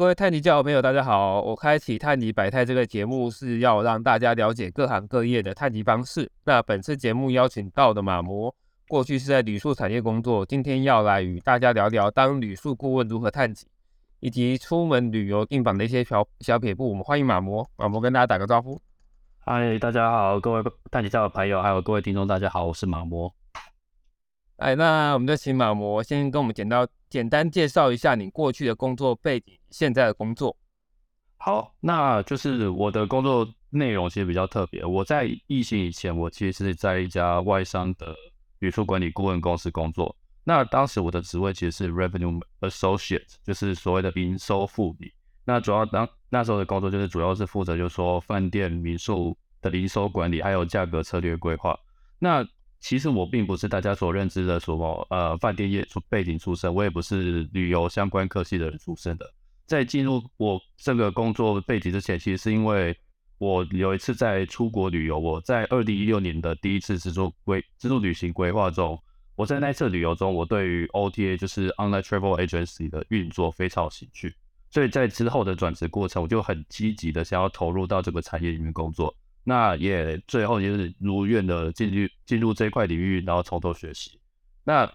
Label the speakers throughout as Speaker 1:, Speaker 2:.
Speaker 1: 各位太极教的朋友，大家好！我开启太极百态这个节目是要让大家了解各行各业的太极方式。那本次节目邀请到的马模，过去是在旅宿产业工作，今天要来与大家聊聊当旅宿顾问如何探极，以及出门旅游订房的一些小小撇步。我们欢迎马模，马模跟大家打个招呼。
Speaker 2: 嗨，大家好，各位太极教的朋友，还有各位听众，大家好，我是马模。
Speaker 1: 哎，那我们就请马模先跟我们简到简单介绍一下你过去的工作背景，现在的工作。
Speaker 2: 好，那就是我的工作内容其实比较特别。我在疫情以前，我其实是在一家外商的旅宿管理顾问公司工作。那当时我的职位其实是 Revenue Associate，就是所谓的营收副理。那主要当那时候的工作就是主要是负责，就是说饭店民宿的营收管理，还有价格策略规划。那其实我并不是大家所认知的什么呃饭店业出背景出身，我也不是旅游相关科系的人出身的。在进入我这个工作背景之前，其实是因为我有一次在出国旅游，我在二零一六年的第一次自助规自助旅行规划中，我在那次旅游中，我对于 OTA 就是 Online Travel Agency 的运作非常有兴趣，所以在之后的转职过程，我就很积极的想要投入到这个产业里面工作。那也最后就是如愿的进入进入这块领域，然后从头学习。那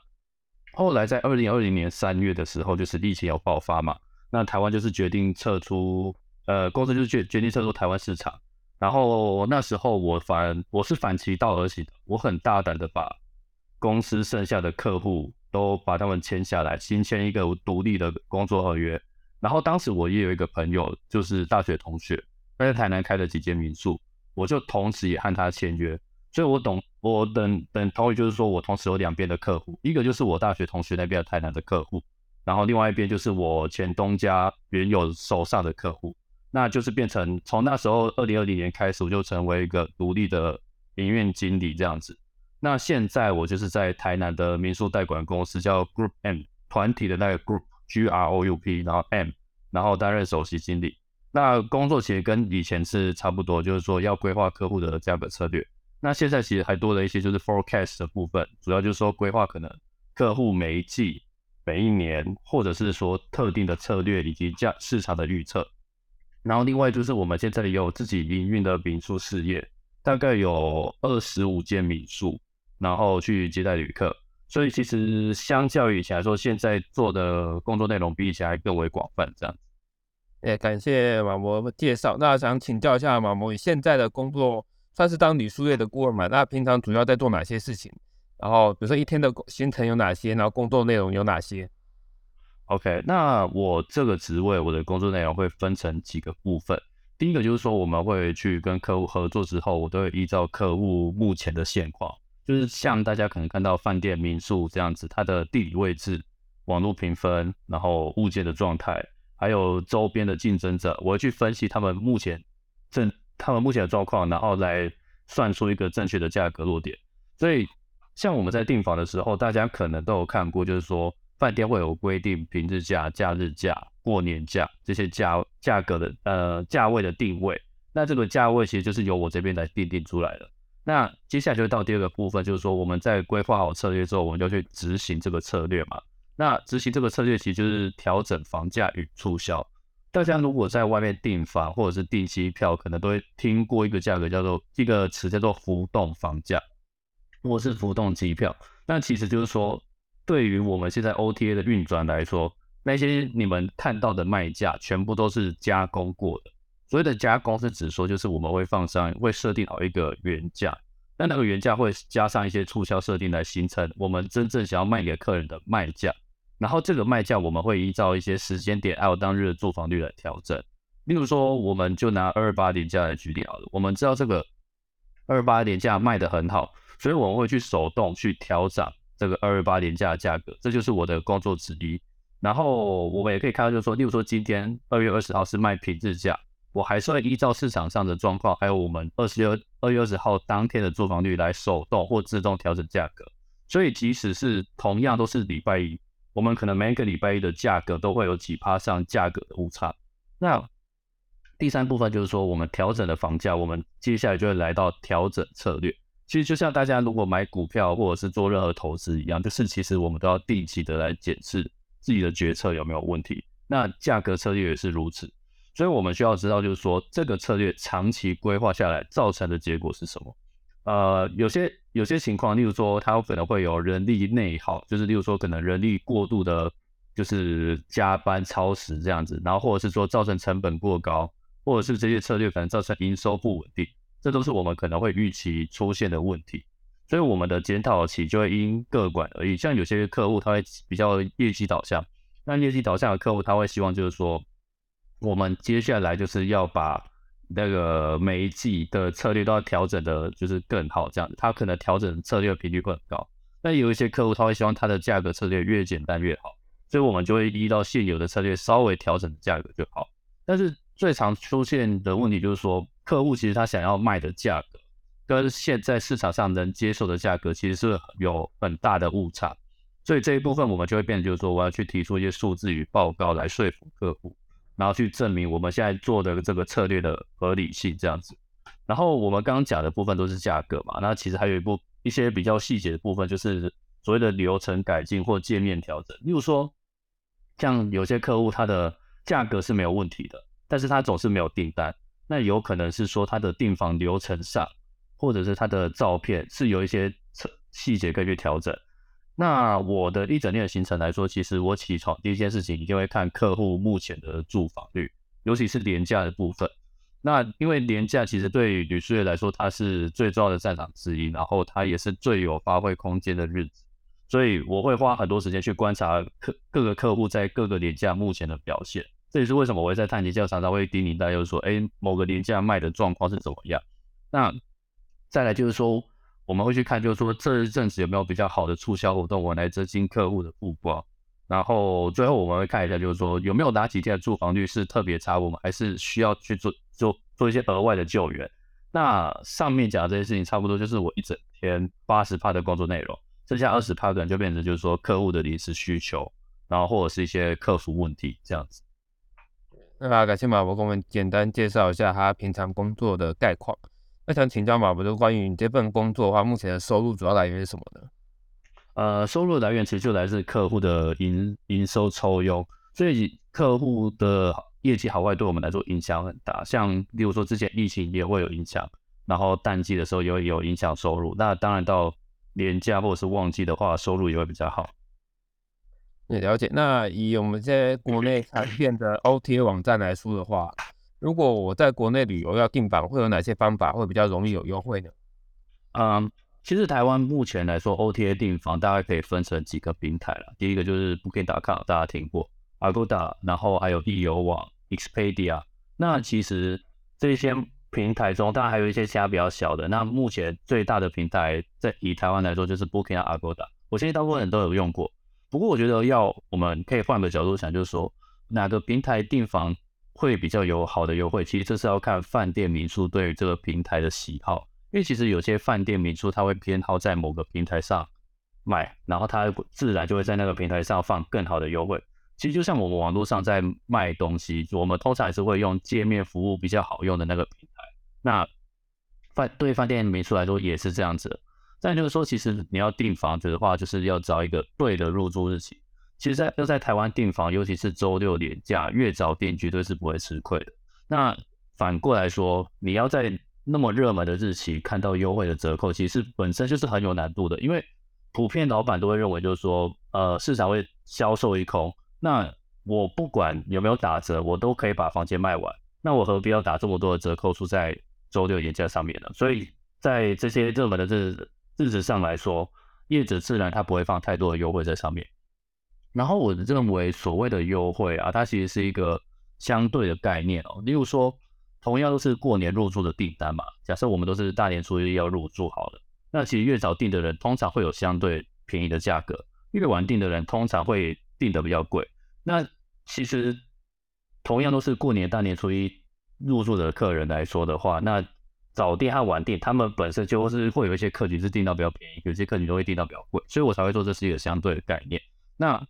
Speaker 2: 后来在二零二零年三月的时候，就是疫情有爆发嘛，那台湾就是决定撤出，呃，公司就是决决定撤出台湾市场。然后那时候我反我是反其道而行的，我很大胆的把公司剩下的客户都把他们签下来，新签一个独立的工作合约。然后当时我也有一个朋友，就是大学同学，他在台南开了几间民宿。我就同时也和他签约，所以我懂我等等同意，就是说我同时有两边的客户，一个就是我大学同学那边的台南的客户，然后另外一边就是我前东家原有手上的客户，那就是变成从那时候二零二零年开始，我就成为一个独立的营运经理这样子。那现在我就是在台南的民宿代管公司叫 Group M 团体的那个 Group G R O U P，然后 M，然后担任首席经理。那工作其实跟以前是差不多，就是说要规划客户的价格策略。那现在其实还多了一些，就是 forecast 的部分，主要就是说规划可能客户每一季、每一年，或者是说特定的策略以及价市场的预测。然后另外就是我们现在也有自己营运的民宿事业，大概有二十五间民宿，然后去接待旅客。所以其实相较于以前来说，现在做的工作内容比以前还更为广泛，这样子。
Speaker 1: 也感谢马模介绍。那想请教一下马模，你现在的工作算是当旅宿业的顾问嘛？那平常主要在做哪些事情？然后比如说一天的行程有哪些？然后工作内容有哪些
Speaker 2: ？OK，那我这个职位我的工作内容会分成几个部分。第一个就是说，我们会去跟客户合作之后，我都会依照客户目前的现况，就是像大家可能看到饭店、民宿这样子，它的地理位置、网络评分，然后物件的状态。还有周边的竞争者，我会去分析他们目前正他们目前的状况，然后来算出一个正确的价格落点。所以，像我们在订房的时候，大家可能都有看过，就是说饭店会有规定平日价、假日价、过年价这些价价格的呃价位的定位。那这个价位其实就是由我这边来定定出来的。那接下来就到第二个部分，就是说我们在规划好策略之后，我们就去执行这个策略嘛。那执行这个策略其实就是调整房价与促销。大家如果在外面订房或者是订机票，可能都会听过一个价格叫做一个词叫做浮动房价，或是浮动机票。那其实就是说，对于我们现在 OTA 的运转来说，那些你们看到的卖价全部都是加工过的。所谓的加工是指说，就是我们会放上会设定好一个原价。那那个原价会加上一些促销设定来形成我们真正想要卖给客人的卖价。然后这个卖价我们会依照一些时间点还有当日的住房率来调整。例如说，我们就拿二二八年价来举例好了。我们知道这个二二八年价卖的很好，所以我们会去手动去调整这个二二八年价的价格，这就是我的工作之一。然后我们也可以看到，就是说，例如说今天二月二十号是卖平日价，我还是会依照市场上的状况，还有我们二十六二月二十号当天的住房率来手动或自动调整价格。所以即使是同样都是礼拜一。我们可能每个礼拜一的价格都会有几趴上价格的误差。那第三部分就是说，我们调整的房价，我们接下来就会来到调整策略。其实就像大家如果买股票或者是做任何投资一样，就是其实我们都要定期的来检视自己的决策有没有问题。那价格策略也是如此。所以我们需要知道，就是说这个策略长期规划下来造成的结果是什么？呃，有些有些情况，例如说它有可能会有人力内耗，就是例如说可能人力过度的，就是加班超时这样子，然后或者是说造成成本过高，或者是这些策略可能造成营收不稳定，这都是我们可能会预期出现的问题。所以我们的检讨期就会因个管而异，像有些客户他会比较业绩导向，那业绩导向的客户他会希望就是说。我们接下来就是要把那个每一季的策略都要调整的，就是更好这样子。他可能调整策略频率会很高，但有一些客户他会希望他的价格策略越简单越好，所以我们就会依照现有的策略稍微调整价格就好。但是最常出现的问题就是说，客户其实他想要卖的价格跟现在市场上能接受的价格其实是有很大的误差，所以这一部分我们就会变成就是说，我要去提出一些数字与报告来说服客户。然后去证明我们现在做的这个策略的合理性，这样子。然后我们刚刚讲的部分都是价格嘛，那其实还有一部一些比较细节的部分，就是所谓的流程改进或界面调整。例如说，像有些客户他的价格是没有问题的，但是他总是没有订单，那有可能是说他的订房流程上，或者是他的照片是有一些细节可以去调整。那我的一整天的行程来说，其实我起床第一件事情一定会看客户目前的住房率，尤其是廉价的部分。那因为廉价其实对于旅宿业来说，它是最重要的战场之一，然后它也是最有发挥空间的日子，所以我会花很多时间去观察客各个客户在各个廉价目前的表现。这也是为什么我会在探级教常常会叮咛大家说，哎，某个廉价卖的状况是怎么样。那再来就是说。我们会去看，就是说这一阵子有没有比较好的促销活动，我来增进客户的曝光。然后最后我们会看一下，就是说有没有哪几天的住房率是特别差，我们还是需要去做做做一些额外的救援。那上面讲的这些事情，差不多就是我一整天八十趴的工作内容，剩下二十趴可能就变成就是说客户的临时需求，然后或者是一些客服问题这样子。
Speaker 1: 那感谢马博给我们简单介绍一下他平常工作的概况。那想请教马博，就关于你这份工作的话，目前的收入主要来源是什么呢？
Speaker 2: 呃，收入来源其实就来自客户的营营收抽佣，所以客户的业绩好坏对我们来说影响很大。像例如说之前疫情也会有影响，然后淡季的时候也会有影响收入。那当然到年假或者是旺季的话，收入也会比较好。
Speaker 1: 也了解。那以我们这些国内常见的 OTA 网站来说的话。如果我在国内旅游要订房，会有哪些方法会比较容易有优惠呢？
Speaker 2: 嗯，其实台湾目前来说，OTA 订房大概可以分成几个平台了。第一个就是 Booking.com，大家听过，Agoda，然后还有易游网、Expedia。那其实这些平台中，当然还有一些其他比较小的。那目前最大的平台在以台湾来说，就是 Booking 和 Agoda。我相信大部分人都有用过。不过我觉得要我们可以换个角度想，就是说哪个平台订房。会比较有好的优惠，其实这是要看饭店民宿对于这个平台的喜好，因为其实有些饭店民宿它会偏好在某个平台上卖，然后它自然就会在那个平台上放更好的优惠。其实就像我们网络上在卖东西，我们通常还是会用界面服务比较好用的那个平台。那饭对饭店民宿来说也是这样子。再就是说，其实你要订房子的话，就是要找一个对的入住日期。其实，在要在台湾订房，尤其是周六年假，越早订绝对是不会吃亏的。那反过来说，你要在那么热门的日期看到优惠的折扣，其实本身就是很有难度的。因为普遍老板都会认为，就是说，呃，市场会销售一空。那我不管有没有打折，我都可以把房间卖完。那我何必要打这么多的折扣出在周六年假上面呢？所以在这些热门的日日子上来说，业者自然他不会放太多的优惠在上面。然后我认为所谓的优惠啊，它其实是一个相对的概念哦。例如说，同样都是过年入住的订单嘛，假设我们都是大年初一要入住好了，那其实越早订的人通常会有相对便宜的价格，越晚订的人通常会订的比较贵。那其实同样都是过年大年初一入住的客人来说的话，那早订和晚订，他们本身就是会有一些客群是订到比较便宜，有些客群都会订到比较贵，所以我才会说这是一个相对的概念。那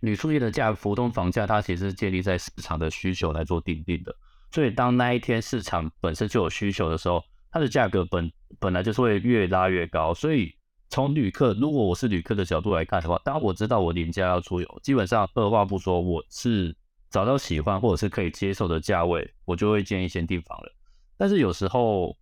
Speaker 2: 铝塑业的价浮动房价，它其实是建立在市场的需求来做定定的。所以当那一天市场本身就有需求的时候，它的价格本本来就是会越拉越高。所以从旅客，如果我是旅客的角度来看的话，当我知道我廉价要出游，基本上二话不说，我是找到喜欢或者是可以接受的价位，我就会建议先订房了。但是有时候，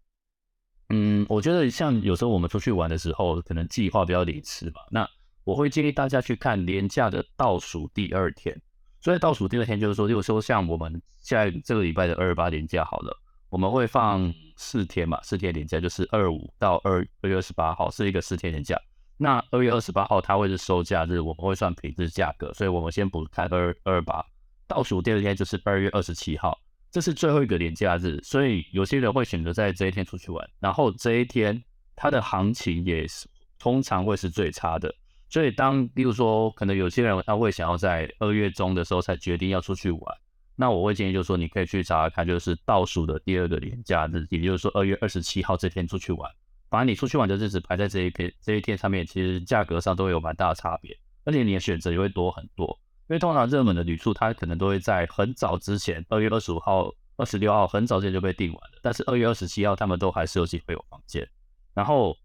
Speaker 2: 嗯，我觉得像有时候我们出去玩的时候，可能计划比较临时嘛，那我会建议大家去看廉价的倒数第二天。所以倒数第二天就是说，如说像我们现在这个礼拜的二八年假好了，我们会放四天嘛，四天年假就是二五到二二月二十八号是一个四天年假。那二月二十八号它会是收假日，我们会算平日价格，所以我们先不看二二八。倒数第二天就是二月二十七号，这是最后一个年假日，所以有些人会选择在这一天出去玩，然后这一天它的行情也是通常会是最差的。所以，当例如说，可能有些人他会想要在二月中的时候才决定要出去玩，那我会建议就是说，你可以去查看，就是倒数的第二个年假日，也就是说二月二十七号这天出去玩，把你出去玩的日子排在这一天这一天上面，其实价格上都会有蛮大的差别，而且你的选择也会多很多。因为通常热门的旅宿，它可能都会在很早之前，二月二十五号、二十六号很早之前就被订完了，但是二月二十七号他们都还是有机会有房间，然后。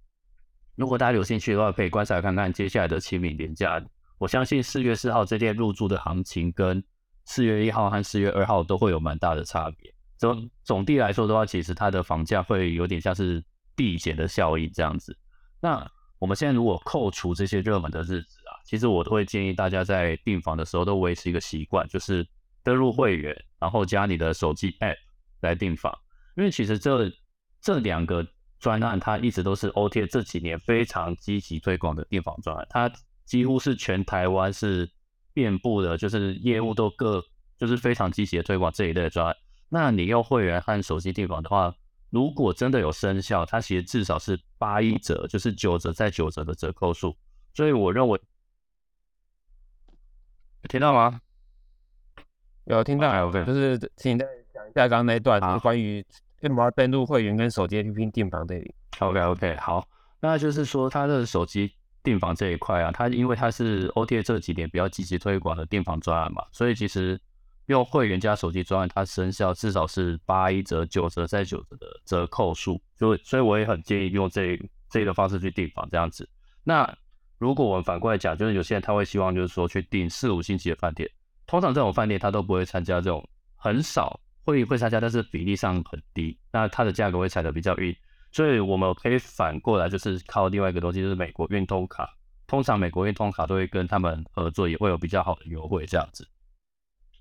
Speaker 2: 如果大家有兴趣的话，可以观察看看接下来的清明年假。我相信四月四号这天入住的行情跟四月一号和四月二号都会有蛮大的差别。总总地来说的话，其实它的房价会有点像是递减的效应这样子。那我们现在如果扣除这些热门的日子啊，其实我都会建议大家在订房的时候都维持一个习惯，就是登录会员，然后加你的手机 App 来订房，因为其实这这两个。专案它一直都是 OTA 这几年非常积极推广的订房专案，它几乎是全台湾是遍布的，就是业务都各就是非常积极的推广这一类专案。那你用会员和手机订房的话，如果真的有生效，它其实至少是八一折，就是九折再九折的折扣数。所以我认为，听到吗？
Speaker 1: 有听到，就是请再讲一下刚刚那一段关于。为要登录会员跟手机 APP 订房这里
Speaker 2: ？OK OK，好，那就是说它的手机订房这一块啊，它因为它是 OTA 这几年比较积极推广的订房专案嘛，所以其实用会员加手机专案，它生效至少是八一折、九折再九折的折扣数，就所以我也很建议用这这个方式去订房这样子。那如果我们反过来讲，就是有些人他会希望就是说去订四五星级的饭店，通常这种饭店他都不会参加这种很少。会会参加，但是比例上很低，那它的价格会踩得比较硬，所以我们可以反过来，就是靠另外一个东西，就是美国运通卡。通常美国运通卡都会跟他们合作，也会有比较好的优惠这样子。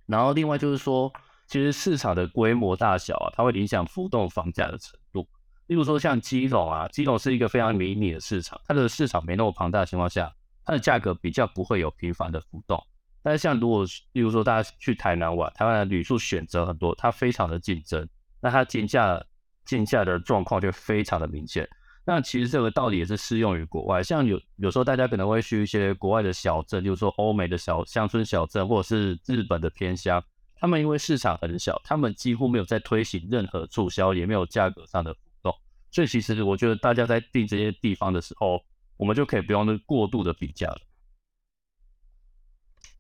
Speaker 2: 然后另外就是说，其实市场的规模大小啊，它会影响浮动房价的程度。例如说像基隆啊，基隆是一个非常迷你的市场，它的市场没那么庞大的情况下，它的价格比较不会有频繁的浮动。但是像如果例如说大家去台南玩，台湾的旅宿选择很多，它非常的竞争，那它竞价竞价的状况就非常的明显。那其实这个道理也是适用于国外，像有有时候大家可能会去一些国外的小镇，就是说欧美的小乡村小镇，或者是日本的偏乡，他们因为市场很小，他们几乎没有在推行任何促销，也没有价格上的浮动，所以其实我觉得大家在订这些地方的时候，我们就可以不用过度的比价了。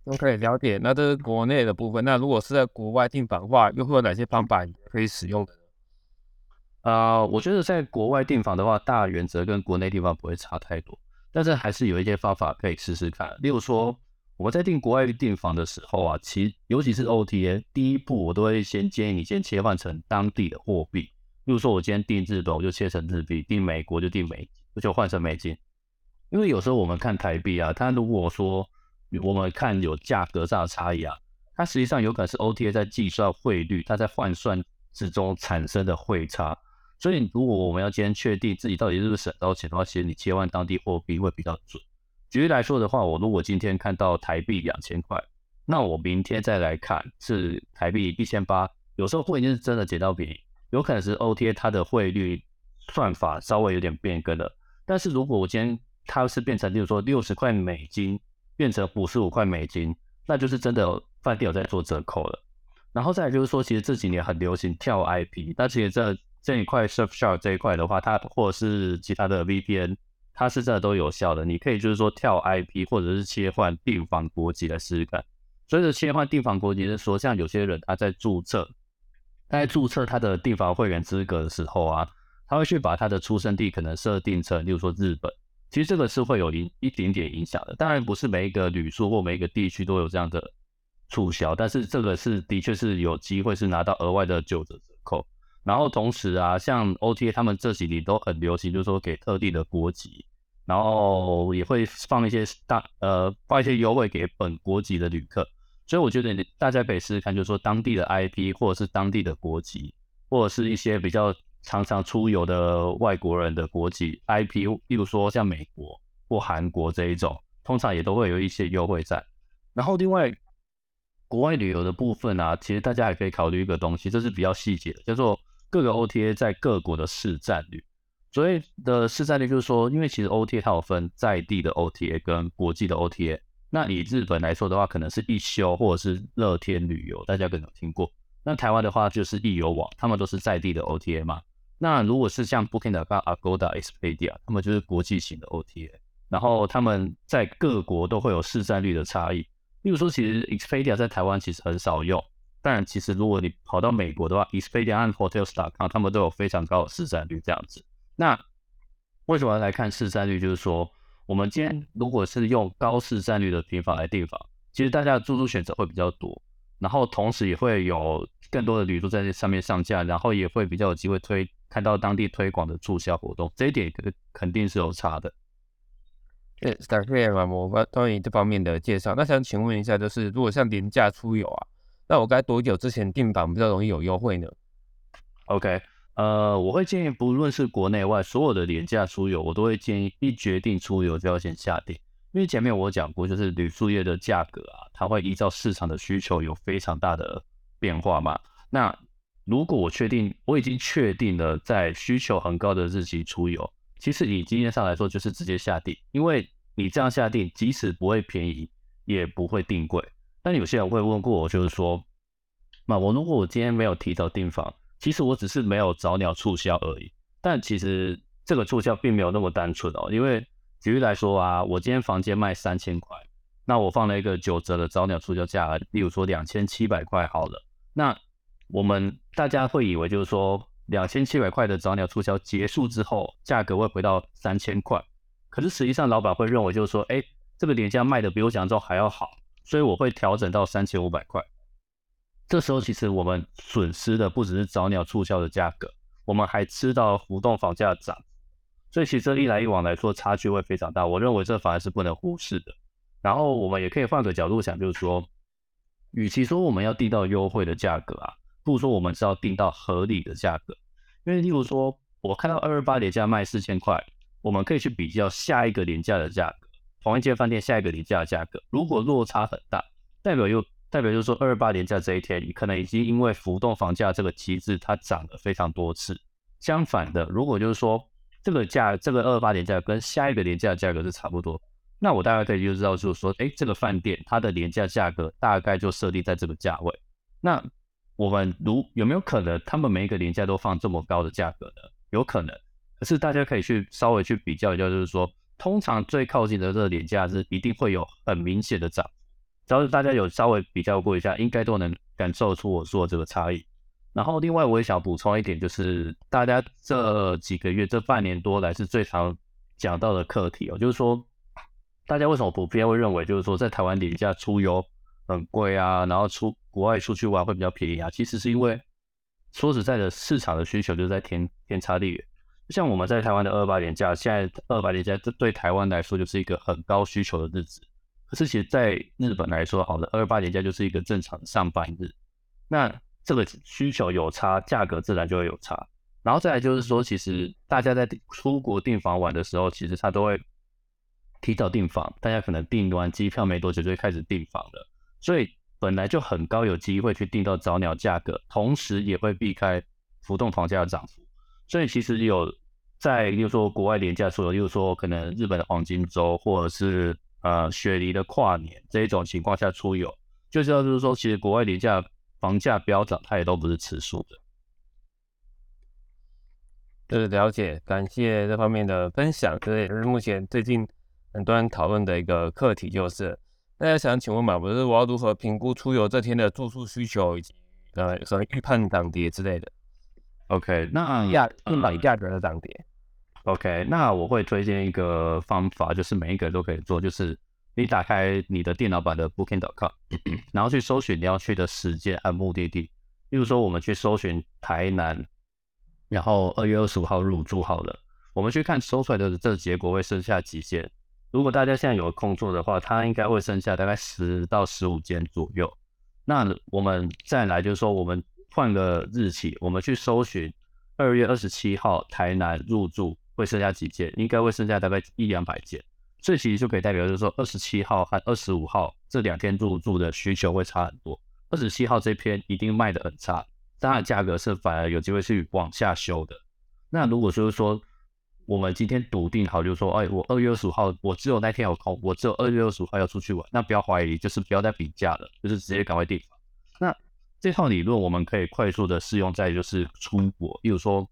Speaker 1: OK，了解。那这是国内的部分。那如果是在国外订房的话，又会有哪些方法可以使用的？
Speaker 2: 啊，我觉得在国外订房的话，大原则跟国内地方不会差太多，但是还是有一些方法可以试试看。例如说，我们在订国外订房的时候啊，其尤其是 OTA，第一步我都会先建议你先切换成当地的货币。例如说，我今天订日本，我就切成日币；订美国就订美，我就换成美金。因为有时候我们看台币啊，它如果说我们看有价格上的差异啊，它实际上有可能是 OTA 在计算汇率，它在换算之中产生的汇差。所以，如果我们要今天确定自己到底是不是省到钱的话，其实你切换当地货币会比较准。举例来说的话，我如果今天看到台币两千块，那我明天再来看是台币一千八，有时候会是真的捡到便宜，有可能是 OTA 它的汇率算法稍微有点变更了。但是如果我今天它是变成，例如说六十块美金。变成五十五块美金，那就是真的饭店有在做折扣了。然后再来就是说，其实这几年很流行跳 IP，那其实这这一块 Surfshark 这一块的话，它或者是其他的 VPN，它是真的都有效的。你可以就是说跳 IP，或者是切换订房国籍来试试看。所以的切换订房国籍是说，像有些人他在注册，他在注册他的订房会员资格的时候啊，他会去把他的出生地可能设定成，例如说日本。其实这个是会有影一点点影响的，当然不是每一个旅宿或每一个地区都有这样的促销，但是这个是的确是有机会是拿到额外的九折折扣。然后同时啊，像 OTA 他们这几年都很流行，就是说给特定的国籍，然后也会放一些大呃放一些优惠给本国籍的旅客。所以我觉得大家可以试试看，就是说当地的 IP 或者是当地的国籍，或者是一些比较常常出游的外国人的国籍 IP，例如说像美国或韩国这一种，通常也都会有一些优惠在。然后另外。国外旅游的部分啊，其实大家也可以考虑一个东西，这是比较细节的，叫做各个 OTA 在各国的市占率。所谓的市占率就是说，因为其实 OTA 它有分在地的 OTA 跟国际的 OTA。那以日本来说的话，可能是一休或者是乐天旅游，大家可能有听过。那台湾的话就是易游网，他们都是在地的 OTA 嘛。那如果是像 Booking.com、Agoda、Expedia，他们就是国际型的 OTA，然后他们在各国都会有市占率的差异。例如说，其实 Expedia 在台湾其实很少用，但其实如果你跑到美国的话，Expedia 和 Hotels.com 他们都有非常高的市占率这样子。那为什么要来看市占率？就是说，我们今天如果是用高市占率的平房来订房，其实大家的住宿选择会比较多，然后同时也会有更多的旅宿在这上面上架，然后也会比较有机会推看到当地推广的促销活动，这一点肯肯定是有差的。
Speaker 1: 对，感谢马模关于这方面的介绍。那想请问一下，就是如果像廉价出游啊，那我该多久之前订房比较容易有优惠呢
Speaker 2: ？OK，呃，我会建议，不论是国内外所有的廉价出游，我都会建议一决定出游就要先下定，因为前面我讲过，就是旅宿业的价格啊，它会依照市场的需求有非常大的变化嘛。那如果我确定我已经确定了在需求很高的日期出游。其实以经验上来说，就是直接下定，因为你这样下定，即使不会便宜，也不会定贵。但有些人会问过我，就是说，那我如果我今天没有提早订房，其实我只是没有早鸟促销而已。但其实这个促销并没有那么单纯哦，因为举例来说啊，我今天房间卖三千块，那我放了一个九折的早鸟促销价，例如说两千七百块好了，那我们大家会以为就是说。两千七百块的早鸟促销结束之后，价格会回到三千块。可是实际上，老板会认为就是说，哎，这个廉价卖的比我想象中还要好，所以我会调整到三千五百块。这时候其实我们损失的不只是早鸟促销的价格，我们还吃到浮动房价涨。所以其实一来一往来说，差距会非常大。我认为这反而是不能忽视的。然后我们也可以换个角度想，就是说，与其说我们要订到优惠的价格啊。不如说，我们是要定到合理的价格，因为例如说，我看到二二八廉价卖四千块，我们可以去比较下一个廉价的价格，同一间饭店下一个廉价的价格，如果落差很大，代表又代表就是说，二二八廉价这一天，你可能已经因为浮动房价这个机制，它涨了非常多次。相反的，如果就是说，这个价这个二二八廉价跟下一个廉价的价格是差不多，那我大概可以就知道，就是说，哎，这个饭店它的廉价价格大概就设定在这个价位，那。我们如有没有可能，他们每一个廉价都放这么高的价格呢？有可能，可是大家可以去稍微去比较一下，就是说，通常最靠近的这个廉价是一定会有很明显的涨，只要是大家有稍微比较过一下，应该都能感受出我说的这个差异。然后，另外我也想补充一点，就是大家这几个月、这半年多来是最常讲到的课题哦，就是说，大家为什么普遍会认为，就是说，在台湾廉价出游很贵啊，然后出国外出去玩会比较便宜啊，其实是因为说实在的，市场的需求就在天天差地远。像我们在台湾的二八年假，现在二八年假这对台湾来说就是一个很高需求的日子。可是其实在日本来说，好的二八年假就是一个正常的上班日。那这个需求有差，价格自然就会有差。然后再来就是说，其实大家在出国订房玩的时候，其实他都会提早订房。大家可能订完机票没多久就会开始订房了，所以。本来就很高，有机会去订到早鸟价格，同时也会避开浮动房价的涨幅。所以其实有在，例如说国外廉价出游，例如说可能日本的黄金周，或者是呃雪梨的跨年这一种情况下出游，就知道就是说，其实国外廉价房价飙涨，它也都不是吃素的。
Speaker 1: 是了解，感谢这方面的分享。这也是目前最近很多人讨论的一个课题，就是。大家想请问嘛，不是我要如何评估出游这天的住宿需求以及呃什么预判涨跌之类的
Speaker 2: ？OK，那
Speaker 1: 价预判价格的涨跌。
Speaker 2: OK，那我会推荐一个方法，就是每一个人都可以做，就是你打开你的电脑版的 Booking.com，然后去搜寻你要去的时间和目的地。例如说，我们去搜寻台南，然后二月二十五号入住好了，我们去看搜出来的这个结果会剩下几间。如果大家现在有空做的话，它应该会剩下大概十到十五间左右。那我们再来就是说，我们换个日期，我们去搜寻二月二十七号台南入住会剩下几间，应该会剩下大概一两百间。这其实就可以代表，就是说二十七号和二十五号这两天入住的需求会差很多。二十七号这篇一定卖的很差，当然价格是反而有机会去往下修的。那如果说说我们今天笃定好，就是说，哎，我二月二十五号我只有那天有空，我只有二月二十五号要出去玩，那不要怀疑，就是不要再比价了，就是直接赶快订房。那这套理论我们可以快速的适用在就是出国，例如说，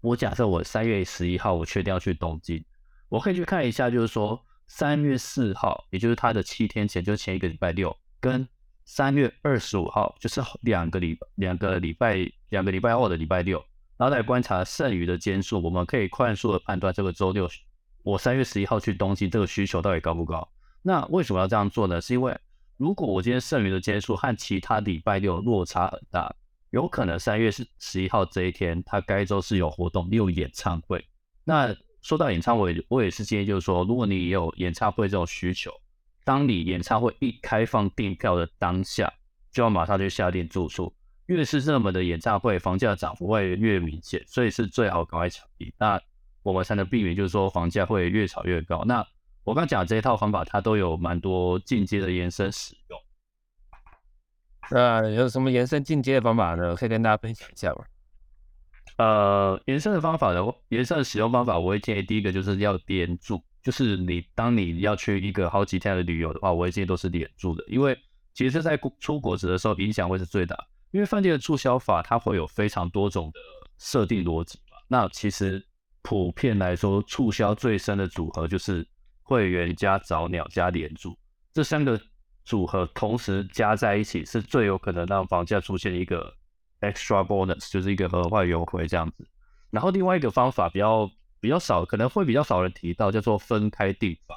Speaker 2: 我假设我三月十一号我确定要去东京。我可以去看一下，就是说三月四号，也就是它的七天前，就是前一个礼拜六，跟三月二十五号，就是两个礼两个礼拜两个礼拜后的礼拜六，然后再观察剩余的间数，我们可以快速的判断这个周六我三月十一号去东京这个需求到底高不高？那为什么要这样做呢？是因为如果我今天剩余的间数和其他礼拜六落差很大，有可能三月十十一号这一天，它该周是有活动，有演唱会，那。说到演唱会，我也是建议，就是说，如果你也有演唱会这种需求，当你演唱会一开放订票的当下，就要马上去下定住宿。越是热门的演唱会，房价涨幅会越明显，所以是最好赶快抢订。那我们才能避免，就是说房价会越炒越高。那我刚讲这一套方法，它都有蛮多进阶的延伸使用。
Speaker 1: 那有什么延伸进阶的方法呢？可以跟大家分享一下吗？
Speaker 2: 呃，延伸的方法的延伸的使用方法，我会建议第一个就是要连住，就是你当你要去一个好几天的旅游的话，我会建议都是连住的，因为其实，在出国时的时候影响会是最大，因为饭店的促销法它会有非常多种的设定逻辑嘛。那其实普遍来说，促销最深的组合就是会员加早鸟加连住这三个组合同时加在一起，是最有可能让房价出现一个。Extra bonus 就是一个额外优惠这样子，然后另外一个方法比较比较少，可能会比较少人提到，叫做分开订房。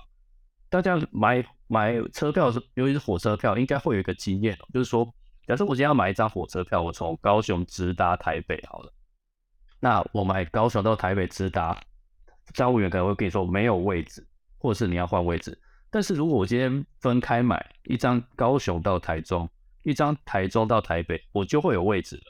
Speaker 2: 大家买买车票是，尤其是火车票，应该会有一个经验，就是说，假设我今天要买一张火车票，我从高雄直达台北好了，那我买高雄到台北直达，站务员可能会跟你说没有位置，或者是你要换位置。但是如果我今天分开买一张高雄到台中，一张台中到台北，我就会有位置了。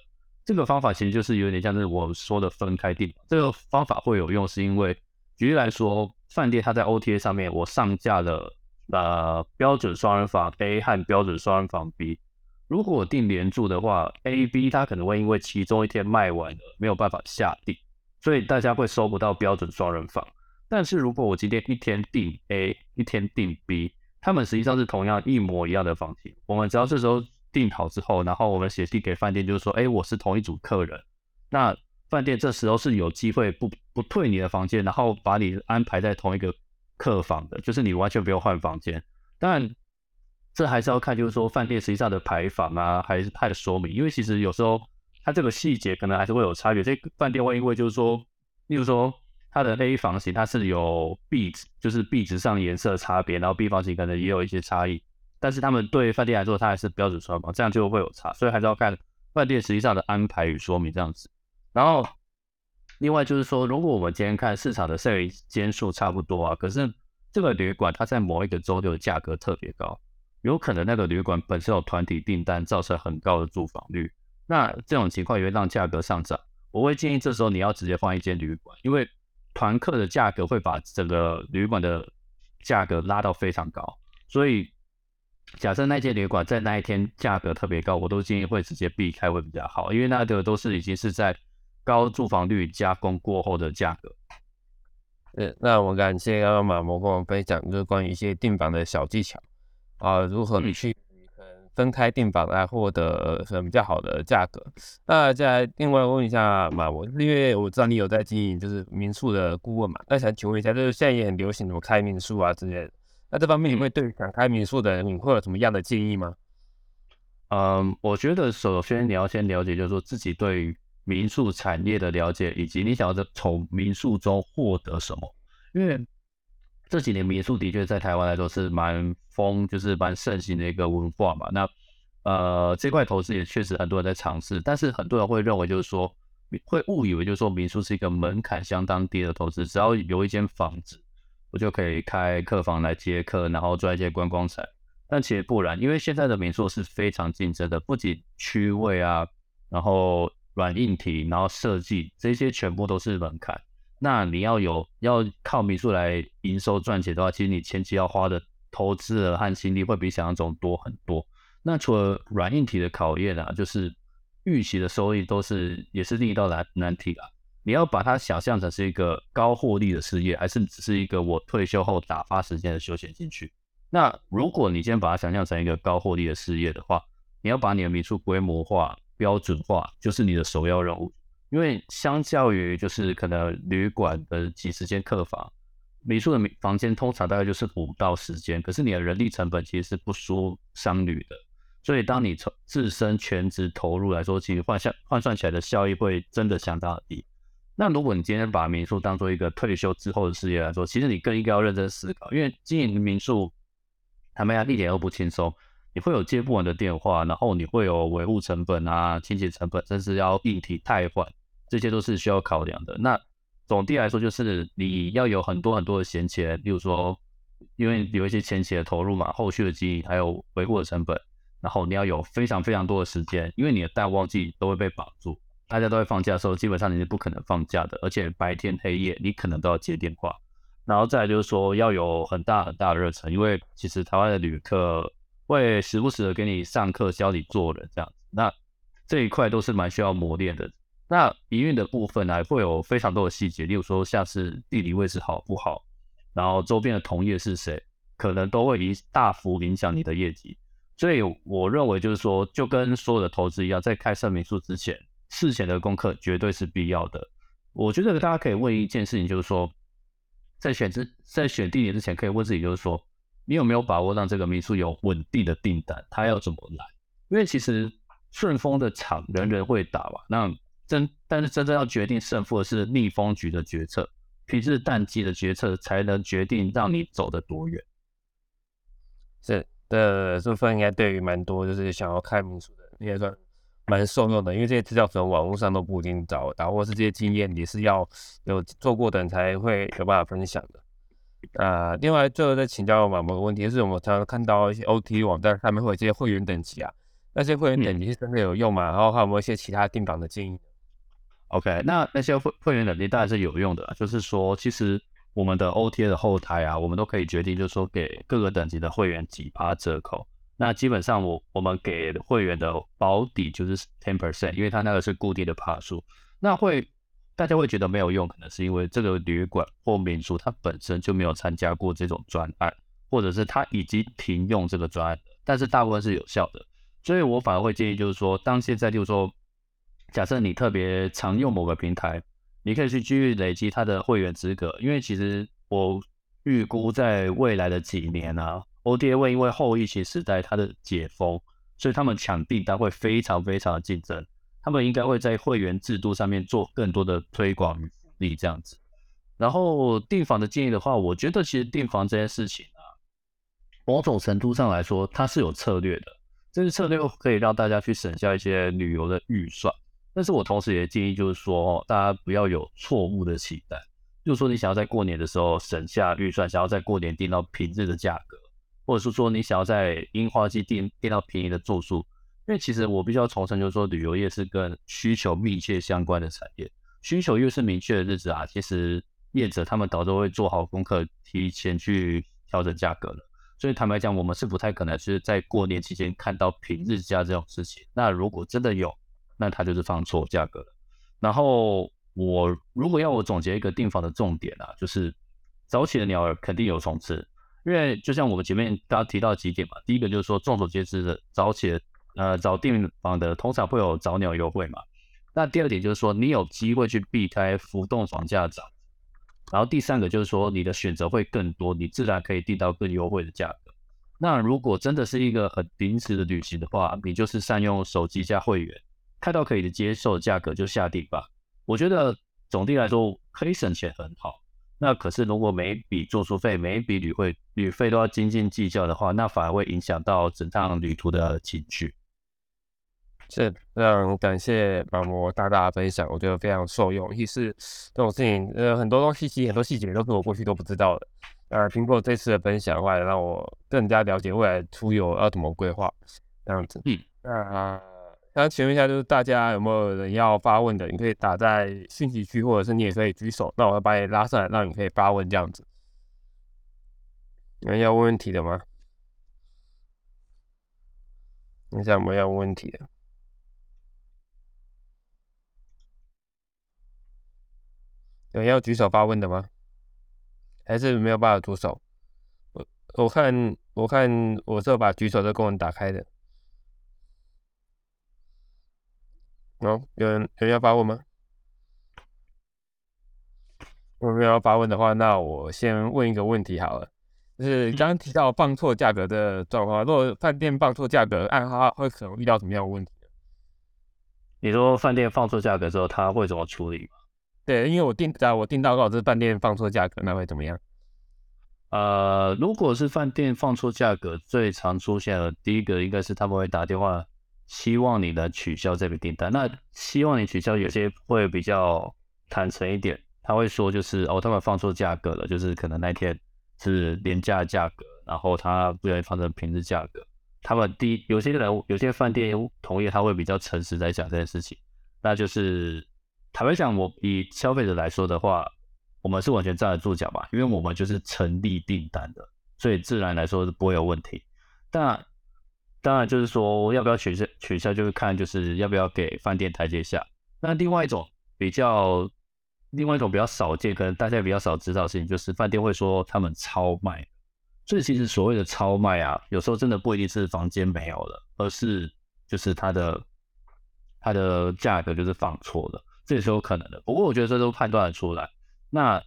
Speaker 2: 这个方法其实就是有点像是我说的分开订。这个方法会有用，是因为举例来说，饭店它在 OTA 上面我上架了呃标准双人房 A 和标准双人房 B。如果我订连住的话，A、B 它可能会因为其中一天卖完了，没有办法下订，所以大家会收不到标准双人房。但是如果我今天一天订 A，一天订 B，他们实际上是同样一模一样的房型，我们只要这时候。订好之后，然后我们写信给饭店，就是说，哎，我是同一组客人，那饭店这时候是有机会不不退你的房间，然后把你安排在同一个客房的，就是你完全不用换房间。当然，这还是要看，就是说饭店实际上的排房啊，还是它的说明，因为其实有时候它这个细节可能还是会有差别。这饭店会因为就是说，例如说它的 A 房型它是有壁纸，就是壁纸上颜色差别，然后 B 房型可能也有一些差异。但是他们对饭店来说，它还是标准双房，这样就会有差，所以还是要看饭店实际上的安排与说明这样子。然后，另外就是说，如果我们今天看市场的剩余间数差不多啊，可是这个旅馆它在某一个周六的价格特别高，有可能那个旅馆本身有团体订单，造成很高的住房率，那这种情况也会让价格上涨。我会建议这时候你要直接换一间旅馆，因为团客的价格会把整个旅馆的价格拉到非常高，所以。假设那间旅馆在那一天价格特别高，我都建议会直接避开会比较好，因为那个都是已经是在高住房率加工过后的价格。
Speaker 1: 呃，那我感谢刚刚马模跟我们分享，就是关于一些订房的小技巧啊，如何去分开订房来获得比较好的价格。那再另外问一下马文，因为我知道你有在经营就是民宿的顾问嘛，那想请问一下，就是现在也很流行什么开民宿啊之类的。那这方面你会对想开民宿的人，你会有什么样的建议吗？
Speaker 2: 嗯，我觉得首先你要先了解，就是说自己对民宿产业的了解，以及你想要从民宿中获得什么。因为这几年民宿的确在台湾来说是蛮风，就是蛮盛行的一个文化嘛。那呃这块投资也确实很多人在尝试，但是很多人会认为就是说会误以为就是说民宿是一个门槛相当低的投资，只要有一间房子，我就可以开客房来接客，然后赚一些观光财。但其实不然，因为现在的民宿是非常竞争的，不仅区位啊，然后软硬体，然后设计这些全部都是门槛。那你要有要靠民宿来营收赚钱的话，其实你前期要花的投资和心力会比想象中多很多。那除了软硬体的考验啊，就是预期的收益都是也是另一道难难题啊。你要把它想象成是一个高获利的事业，还是只是一个我退休后打发时间的休闲兴趣？那如果你今天把它想象成一个高获利的事业的话，你要把你的民宿规模化、标准化，就是你的首要任务。因为相较于就是可能旅馆的几十间客房，民宿的房间通常大概就是五到十间，可是你的人力成本其实是不输商旅的。所以当你从自身全职投入来说，其实换算换算起来的效益会真的相当低。那如果你今天把民宿当做一个退休之后的事业来说，其实你更应该要认真思考，因为经营民宿。他们讲一点都不轻松，你会有接不完的电话，然后你会有维护成本啊、清洁成本，甚至要硬体汰换，这些都是需要考量的。那总的来说，就是你要有很多很多的闲钱，例如说，因为有一些前期的投入嘛，后续的经营还有维护的成本，然后你要有非常非常多的时间，因为你的淡旺季都会被绑住，大家都会放假的时候，基本上你是不可能放假的，而且白天黑夜你可能都要接电话。然后再就是说要有很大很大的热忱，因为其实台湾的旅客会时不时的给你上课教你做人这样子，那这一块都是蛮需要磨练的。那营运的部分呢，会有非常多的细节，例如说像是地理位置好不好，然后周边的同业是谁，可能都会影大幅影响你的业绩。所以我认为就是说，就跟所有的投资一样，在开设民宿之前，事前的功课绝对是必要的。我觉得大家可以问一件事情，就是说。在选之在选地点之前，可以问自己，就是说，你有没有把握让这个民宿有稳定的订单？它要怎么来？因为其实顺丰的场人人会打吧，那真但是真正要决定胜负的是逆风局的决策，平日淡季的决策才能决定让你走得多远。
Speaker 1: 是的，这份应该对于蛮多就是想要开民宿的应该算。蛮受用的，因为这些资料可能网络上都不一定找到，或是这些经验你是要有做过的人才会有办法分享的。啊，另外最后再请教马某个问题，就是我们常常看到一些 OT 网站上面会有这些会员等级啊，那些会员等级是真的有用吗？然后还有没有一些其他订房的建议
Speaker 2: ？OK，那那些会会员等级当然是有用的，就是说其实我们的 OTA 的后台啊，我们都可以决定，就是说给各个等级的会员几八折扣。那基本上我我们给会员的保底就是 ten percent，因为它那个是固定的帕数。那会大家会觉得没有用，可能是因为这个旅馆或民宿它本身就没有参加过这种专案，或者是它已经停用这个专案但是大部分是有效的，所以我反而会建议就是说，当现在就是说，假设你特别常用某个平台，你可以去继续累积它的会员资格，因为其实我预估在未来的几年啊。OTA 会因为后疫情时代它的解封，所以他们抢订单会非常非常的竞争。他们应该会在会员制度上面做更多的推广与福利这样子。然后订房的建议的话，我觉得其实订房这件事情啊，某种程度上来说它是有策略的，这个策略可以让大家去省下一些旅游的预算。但是我同时也建议就是说，大家不要有错误的期待，就是说你想要在过年的时候省下预算，想要在过年订到平日的价格。或者是说你想要在樱花季订订到便宜的住宿，因为其实我必须要重申，就是说旅游业是跟需求密切相关的产业，需求越是明确的日子啊，其实业者他们早都会做好功课，提前去调整价格了。所以坦白讲，我们是不太可能是在过年期间看到平日价这种事情。那如果真的有，那他就是放错价格了。然后我如果要我总结一个订房的重点啊，就是早起的鸟儿肯定有虫吃。因为就像我们前面刚刚提到几点嘛，第一个就是说众所皆知的早起呃早订房的通常会有早鸟优惠嘛。那第二点就是说你有机会去避开浮动房价涨，然后第三个就是说你的选择会更多，你自然可以订到更优惠的价格。那如果真的是一个很临时的旅行的话，你就是善用手机加会员，看到可以的接受的价格就下定吧。我觉得总的来说可以省钱很好。那可是如果每一笔住宿费、每一笔旅费、旅费都要斤斤计较的话，那反而会影响到整趟旅途的情绪。
Speaker 1: 是非常感谢马模大大的分享，我觉得非常受用。其实这种事情，呃，很多东西其实很多细节都是我过去都不知道的。呃，苹果这次的分享的话，让我更加了解未来出游要怎么规划，这样子。嗯，那那请问一下，就是大家有没有人要发问的？你可以打在信息区，或者是你也可以举手，那我会把你拉上来，让你可以发问这样子。有人要问问题的吗？你想有没有要问问题的？有要举手发问的吗？还是没有办法举手？我我看我看我是把举手的功能打开的。哦，有人有人要发问吗？有没有要发问的话，那我先问一个问题好了，就是刚刚提到放错价格的状况，如果饭店放错价格，按他会可能遇到什么样的问题？
Speaker 2: 你说饭店放错价格之后，他会怎么处理？
Speaker 1: 对，因为我订在我订到告知饭店放错价格，那会怎么样？
Speaker 2: 呃，如果是饭店放错价格，最常出现的第一个应该是他们会打电话，希望你能取消这笔订单。那希望你取消，有些会比较坦诚一点，他会说就是哦，他们放错价格了，就是可能那天是廉价价格，然后他不愿意放成平日价格。他们第有些人有些饭店同业，他会比较诚实在讲这件事情，那就是。坦白讲，我以消费者来说的话，我们是完全站得住脚吧，因为我们就是成立订单的，所以自然来说是不会有问题。但当然就是说要不要取消，取消就是看就是要不要给饭店台阶下。那另外一种比较，另外一种比较少见，可能大家比较少知道的事情，就是饭店会说他们超卖。所以其实所谓的超卖啊，有时候真的不一定是房间没有了，而是就是它的它的价格就是放错了。这也是有可能的，不过我觉得这都判断得出来。那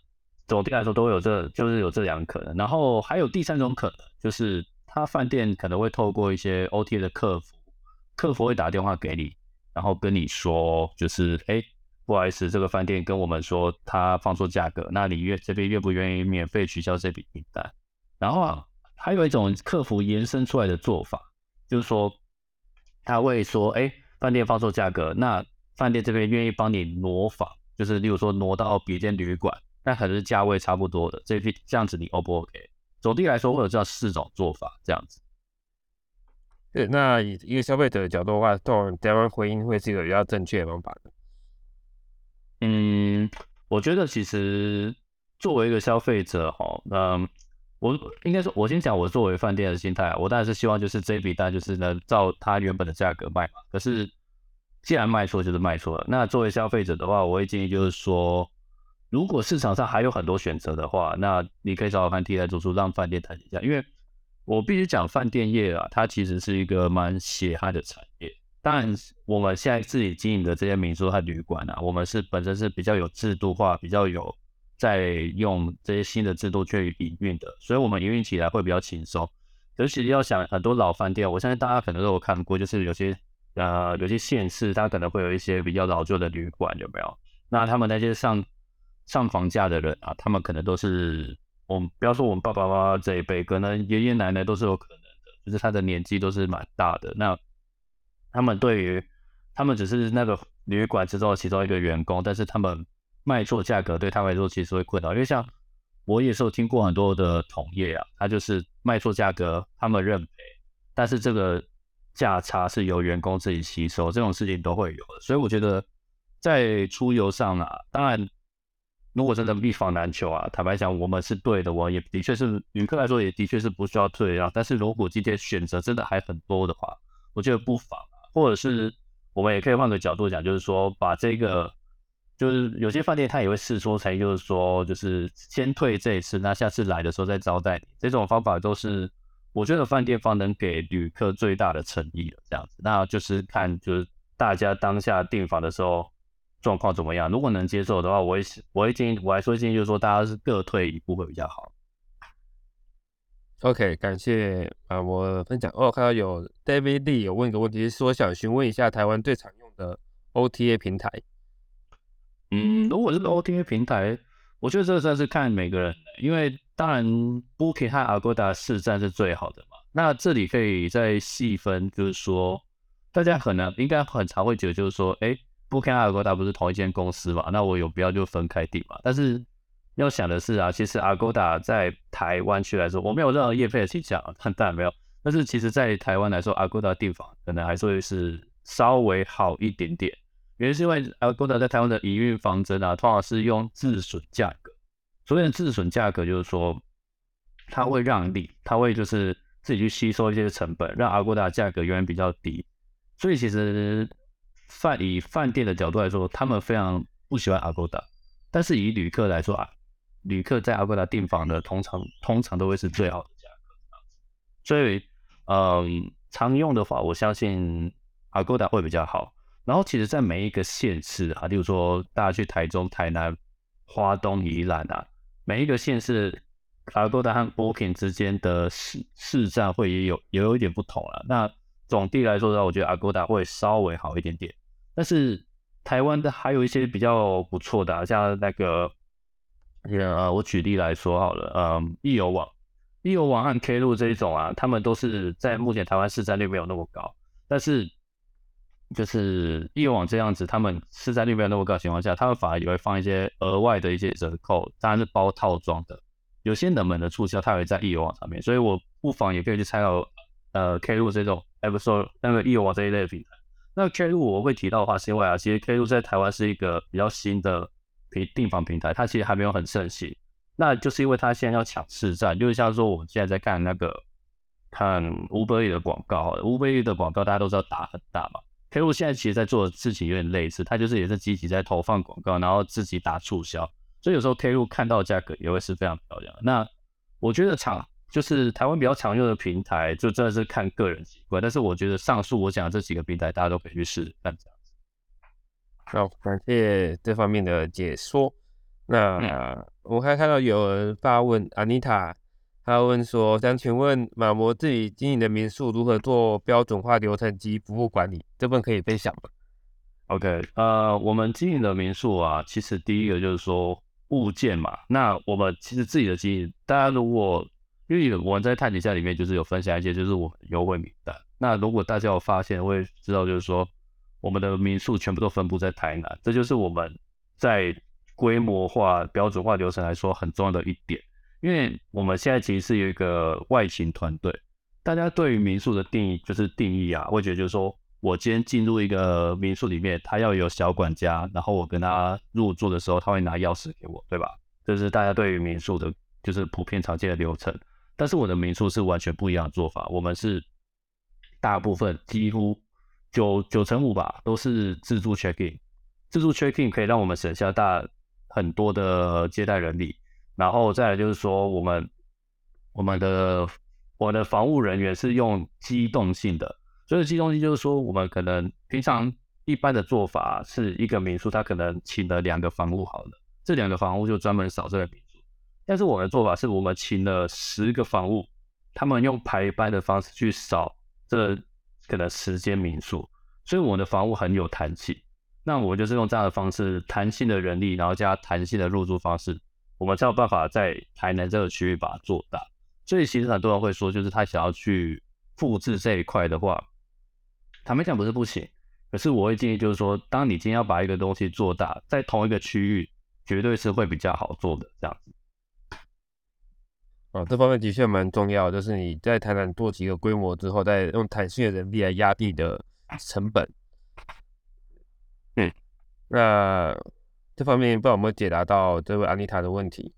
Speaker 2: 总体来说都有这，就是有这两个可能。然后还有第三种可能，就是他饭店可能会透过一些 OTA 的客服，客服会打电话给你，然后跟你说，就是哎，不好意思，这个饭店跟我们说他放错价格，那你愿这边愿不愿意免费取消这笔订单？然后啊，还有一种客服延伸出来的做法，就是说他会说，哎，饭店放错价格，那饭店这边愿意帮你挪房，就是例如说挪到别间旅馆，那可是价位差不多的，这批这样子你 O 不 OK？总体来说会有这样四种做法，这样子。
Speaker 1: 对，那以一个消费者的角度的话，这种这样回应会是一个比较正确的方法的。
Speaker 2: 嗯，我觉得其实作为一个消费者哈，嗯，我应该说，我先讲我作为饭店的心态，我当然是希望就是这笔单就是能照它原本的价格卖嘛，可是。既然卖错就是卖错了，那作为消费者的话，我会建议就是说，如果市场上还有很多选择的话，那你可以找找看替代住宿，让饭店谈一下。因为我必须讲，饭店业啊，它其实是一个蛮血汗的产业。当然，我们现在自己经营的这些民宿和旅馆啊，我们是本身是比较有制度化，比较有在用这些新的制度去营运的，所以我们营运起来会比较轻松。尤其要想很多老饭店，我相信大家可能都有看过，就是有些。呃，有些县市它可能会有一些比较老旧的旅馆，有没有？那他们那些上上房价的人啊，他们可能都是我们不要说我们爸爸妈妈这一辈，可能爷爷奶奶都是有可能的，就是他的年纪都是蛮大的。那他们对于他们只是那个旅馆之中的其中一个员工，但是他们卖错价格对他们来说其实会困扰，因为像我也是有听过很多的同业啊，他就是卖错价格，他们认赔，但是这个。价差是由员工自己吸收，这种事情都会有的，所以我觉得在出游上啊，当然如果真的一房难求啊，坦白讲，我们是对的，我也的确是旅客来说也的确是不需要退让。但是如果今天选择真的还很多的话，我觉得不妨，或者是我们也可以换个角度讲，就是说把这个，就是有些饭店他也会试说成就是说就是先退这一次，那下次来的时候再招待你，这种方法都是。我觉得饭店方能给旅客最大的诚意了，这样子，那就是看就是大家当下订房的时候状况怎么样。如果能接受的话，我会我会建议，我还说建议就是说大家是各退一步会比较好。
Speaker 1: OK，感谢啊，我分享。哦，看到有 David Lee 有问一个问题，是说想询问一下台湾最常用的 OTA 平台。
Speaker 2: 嗯，如果是 OTA 平台，我觉得这个真的是看每个人的，因为当然 Booking 和 Agoda 市占是最好的嘛。那这里可以再细分，就是说大家可能应该很常会觉得，就是说，哎，Booking Agoda 不是同一间公司嘛？那我有必要就分开订嘛？但是要想的是啊，其实 Agoda 在台湾区来说，我没有任何业费的倾向，当然没有。但是其实，在台湾来说，Agoda 订房可能还是会是稍微好一点点。原因是因为 Agoda 在台湾的营运方针啊，通常是用自损价格。所谓的自损价格，就是说它会让利，它会就是自己去吸收一些成本，让 Agoda 价格永远比较低。所以其实饭以饭店的角度来说，他们非常不喜欢 Agoda。但是以旅客来说啊，旅客在 Agoda 订房的通常通常都会是最好的价格。所以，嗯，常用的话，我相信 Agoda 会比较好。然后其实，在每一个县市啊，例如说大家去台中、台南、花东、宜兰啊，每一个县市，Agoda 和 Booking 之间的市市占会也有也有一点不同了。那总体来说的话，我觉得 Agoda 会稍微好一点点。但是台湾的还有一些比较不错的，像那个，呃，我举例来说好了，嗯，易游网、易游网和 K 路这一种啊，他们都是在目前台湾市占率没有那么高，但是。就是易游网这样子，他们市占率没有那么高的情况下，他们反而也会放一些额外的一些折扣，当然是包套装的。有些冷门的促销，它会在易游网上面，所以我不妨也可以去参考呃 K 路这种 Episode 那个易游网这一类的平台。那 K 路我会提到的话，是因为啊，其实 K 路在台湾是一个比较新的平订房平台，它其实还没有很盛行。那就是因为它现在要抢市占，就是像说我们现在在看那个看 Uber 的广告，Uber 的广告大家都知道打很大嘛。K 路现在其实在做的事情有点类似，它就是也是积极在投放广告，然后自己打促销，所以有时候 K 路看到价格也会是非常漂亮。那我觉得常就是台湾比较常用的平台，就真的是看个人习惯。但是我觉得上述我讲的这几个平台，大家都可以去试看这样子。
Speaker 1: 好，感谢这方面的解说。那我还看到有人发问，Anita。他问说：“想请问马摩自己经营的民宿如何做标准化流程及服务管理？这份可以分享吗
Speaker 2: ？”OK，呃，我们经营的民宿啊，其实第一个就是说物件嘛。那我们其实自己的经营，大家如果因为我们在探底下里面就是有分享一些，就是我们优惠名单。那如果大家有发现，会知道就是说我们的民宿全部都分布在台南，这就是我们在规模化、标准化流程来说很重要的一点。因为我们现在其实是有一个外勤团队，大家对于民宿的定义就是定义啊，我觉得就是说我今天进入一个民宿里面，他要有小管家，然后我跟他入住的时候，他会拿钥匙给我，对吧？这是大家对于民宿的，就是普遍常见的流程。但是我的民宿是完全不一样的做法，我们是大部分几乎九九成五吧，都是自助 check in，自助 check in 可以让我们省下大很多的接待人力。然后再来就是说，我们我们的我的防务人员是用机动性的，所以机动性就是说，我们可能平常一般的做法是一个民宿，他可能请了两个房务好了，这两个房务就专门扫这个。但是我的做法是我们请了十个房务，他们用排班的方式去扫这可能十间民宿，所以我的房务很有弹性。那我就是用这样的方式，弹性的人力，然后加弹性的入住方式。我们才有办法在台南这个区域把它做大，所以其实很多人会说，就是他想要去复制这一块的话，坦白讲不是不行，可是我会建议就是说，当你今天要把一个东西做大，在同一个区域，绝对是会比较好做的这样子。
Speaker 1: 哦，这方面的确蛮重要，就是你在台南做几个规模之后，再用弹性的人力来压低的成本。嗯，那。这方面不知道有没有解答到这位安妮塔的问题。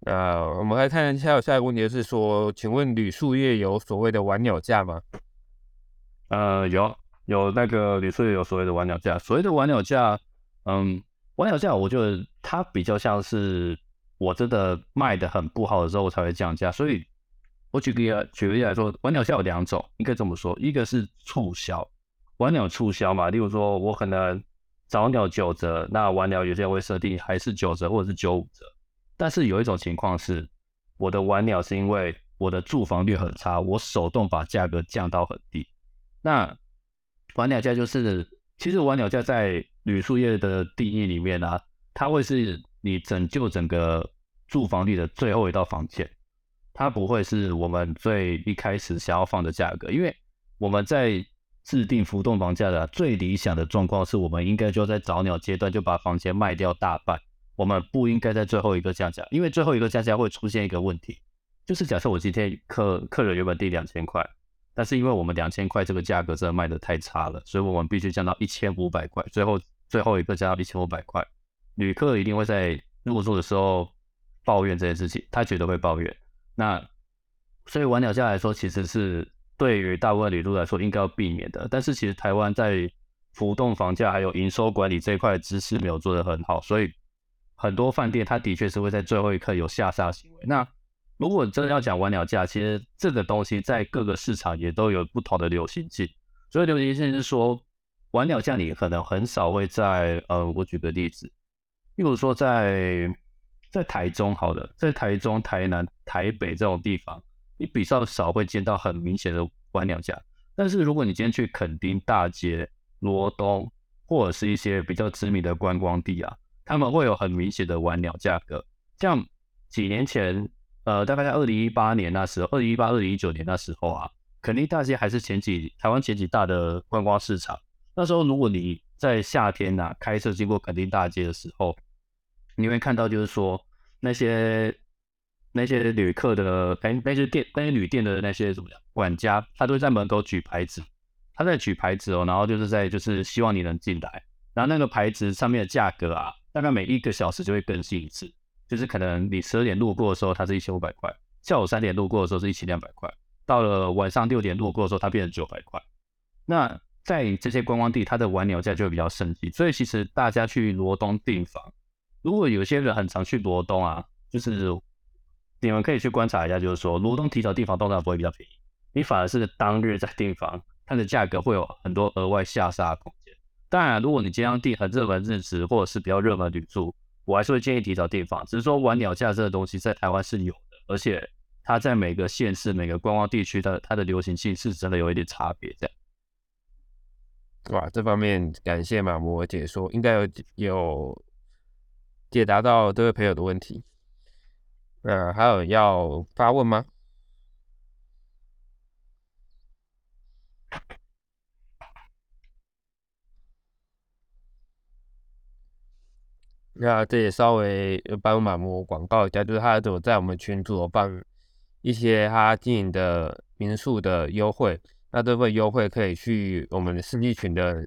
Speaker 1: 那我们来看一下下一个问题，就是说，请问铝塑业有所谓的晚鸟价吗？
Speaker 2: 呃，有，有那个铝塑业有所谓的晚鸟价。所谓的晚鸟价，嗯，晚鸟价，我觉得它比较像是我真的卖的很不好的时候我才会降价。所以，我举个举个例来说，玩鸟价有两种，应该这么说，一个是促销，玩鸟促销嘛，例如说我可能。早鸟九折，那晚鸟有些会设定还是九折或者是九五折。但是有一种情况是，我的玩鸟是因为我的住房率很差，我手动把价格降到很低。那玩鸟价就是，其实玩鸟价在旅宿业的定义里面呢，它会是你拯救整个住房率的最后一道防线，它不会是我们最一开始想要放的价格，因为我们在制定浮动房价的最理想的状况是，我们应该就在早鸟阶段就把房间卖掉大半，我们不应该在最后一个降价，因为最后一个降价会出现一个问题，就是假设我今天客客人原本定两千块。但是因为我们两千块这个价格真的卖的太差了，所以我们必须降到一千五百块，最后最后一个降到一千五百块。旅客一定会在入住的时候抱怨这件事情，他绝对会抱怨。那所以玩鸟价来说，其实是对于大部分旅客来说应该要避免的。但是其实台湾在浮动房价还有营收管理这一块知识没有做得很好，所以很多饭店它的确是会在最后一刻有下杀行为。那如果真的要讲玩鸟价，其实这个东西在各个市场也都有不同的流行性。所以流行性是说，玩鸟价你可能很少会在呃，我举个例子，例如说在在台中，好的，在台中、台南、台北这种地方，你比较少会见到很明显的晚鸟价。但是如果你今天去垦丁大街、罗东，或者是一些比较知名的观光地啊，他们会有很明显的晚鸟价格。像几年前。呃，大概在二零一八年那时候，二零一八、二零一九年那时候啊，垦丁大街还是前几台湾前几大的观光市场。那时候，如果你在夏天呐开车经过垦丁大街的时候，你会看到就是说那些那些旅客的哎那些店那些旅店的那些怎么样管家，他都会在门口举牌子，他在举牌子哦，然后就是在就是希望你能进来，然后那个牌子上面的价格啊，大概每一个小时就会更新一次。就是可能你十二点路过的时候，它是一千五百块；下午三点路过的时候是一千两百块；到了晚上六点路过的时候，它变成九百块。那在这些观光地，它的晚鸟价就会比较升级。所以其实大家去罗东订房，如果有些人很常去罗东啊，就是你们可以去观察一下，就是说罗东提早订房通常不会比较便宜，你反而是当日在订房，它的价格会有很多额外下杀的空间。当然，如果你今天订很热门日子或者是比较热门旅住。我还是会建议提早订房，只是说晚鸟价这个东西在台湾是有的，而且它在每个县市、每个观光地区的它的流行性是真的有一点差别。这样，
Speaker 1: 哇，这方面感谢马摩解说，应该有有解答到这位朋友的问题。那还有要发问吗？那这也稍微帮马木广告一下，就是他有在我们群组放一些他经营的民宿的优惠，那这份优惠可以去我们的私密群的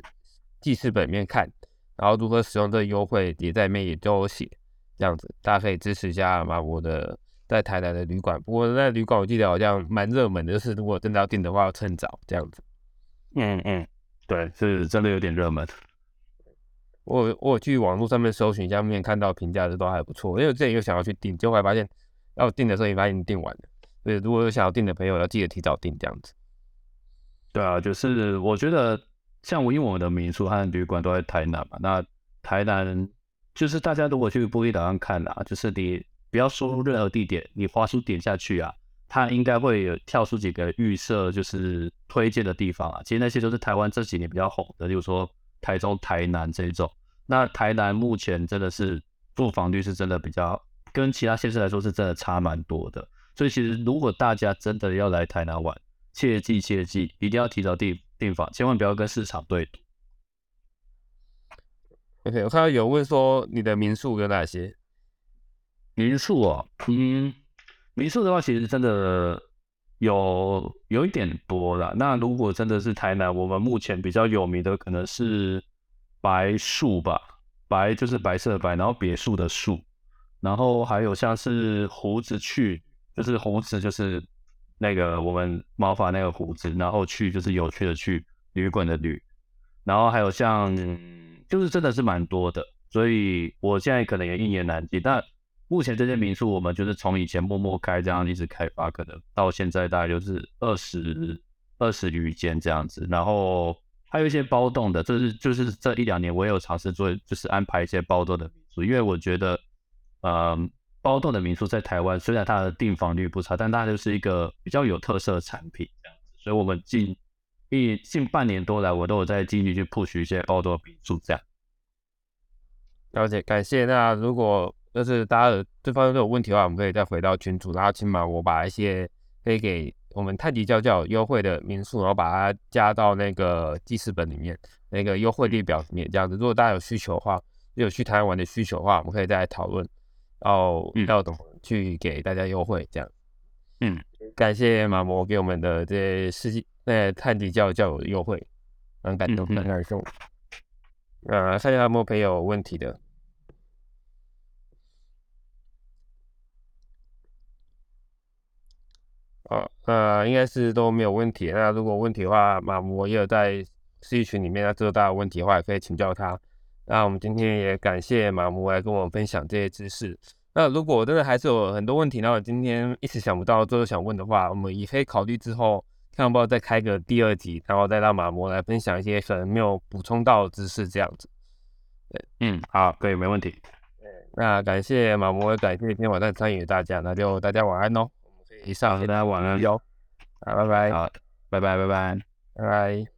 Speaker 1: 记事本面看，然后如何使用这个优惠也在里面也都有写，这样子大家可以支持一下马博的在台南的旅馆。不过那旅馆我记得好像蛮热门的，就是如果真的要订的话要趁早这样子。
Speaker 2: 嗯嗯，对，是真的有点热门。
Speaker 1: 我我去网络上面搜寻一下面，看到评价的都还不错。因为我之前又想要去订，结果还发现要订的时候，你发现订完了。所以如果有想要订的朋友，要记得提早订这样子。
Speaker 2: 对啊，就是我觉得像我因为我的民宿和旅馆都在台南嘛，那台南就是大家如果去布利岛上看啊，就是你不要输入任何地点，你滑鼠点下去啊，它应该会有跳出几个预设就是推荐的地方啊。其实那些都是台湾这几年比较红的，例如说。台中、台南这种，那台南目前真的是住房率是真的比较跟其他县市来说是真的差蛮多的。所以其实如果大家真的要来台南玩，切记切记，一定要提早订订房，千万不要跟市场对赌。
Speaker 1: OK，我看到有问说你的民宿有哪些？
Speaker 2: 民宿哦，嗯，民宿的话其实真的。有有一点多了。那如果真的是台南，我们目前比较有名的可能是白树吧，白就是白色的白，然后别墅的墅，然后还有像是胡子去，就是胡子就是那个我们毛发那个胡子，然后去就是有趣的去，旅馆的旅，然后还有像就是真的是蛮多的，所以我现在可能也一言难尽，但。目前这些民宿，我们就是从以前默默开这样一直开发，可能到现在大概就是二十二十余间这样子。然后还有一些包栋的，这是就是这一两年我也有尝试做，就是安排一些包栋的民宿。因为我觉得，嗯，包栋的民宿在台湾虽然它的订房率不差，但它就是一个比较有特色的产品这样子。所以我们近一近半年多来，我都有在积极去 push 一些包栋民宿这样。
Speaker 1: 了解，感谢。那如果就是大家的这方面都有问题的话，我们可以再回到群组，然后请马我把一些可以给我们太极教教优惠的民宿，然后把它加到那个记事本里面，那个优惠列表里面这样子。如果大家有需求的话，有去台湾玩的需求的话，我们可以再来讨论，然后要怎么去给大家优惠这样。
Speaker 2: 嗯，
Speaker 1: 感谢马模给我们的这些世纪那太极教教友的优惠，很感动，很感动。呃，看一下有没有朋友有问题的。哦，呃，应该是都没有问题。那如果问题的话，马模也有在 C 群里面，那知道大家问题的话，也可以请教他。那我们今天也感谢马模来跟我们分享这些知识。那如果真的还是有很多问题，然后今天一时想不到，最后想问的话，我们也可以考虑之后看要不要再开个第二集，然后再让马模来分享一些可能没有补充到的知识，这样子。
Speaker 2: 对，嗯，好，可以，没问题。
Speaker 1: 对，那感谢马模，感谢今天晚上参与大家，那就大家晚安喽。
Speaker 2: 以上，大家晚安，
Speaker 1: 有，好，拜拜，
Speaker 2: 好，拜拜，拜拜，
Speaker 1: 拜拜。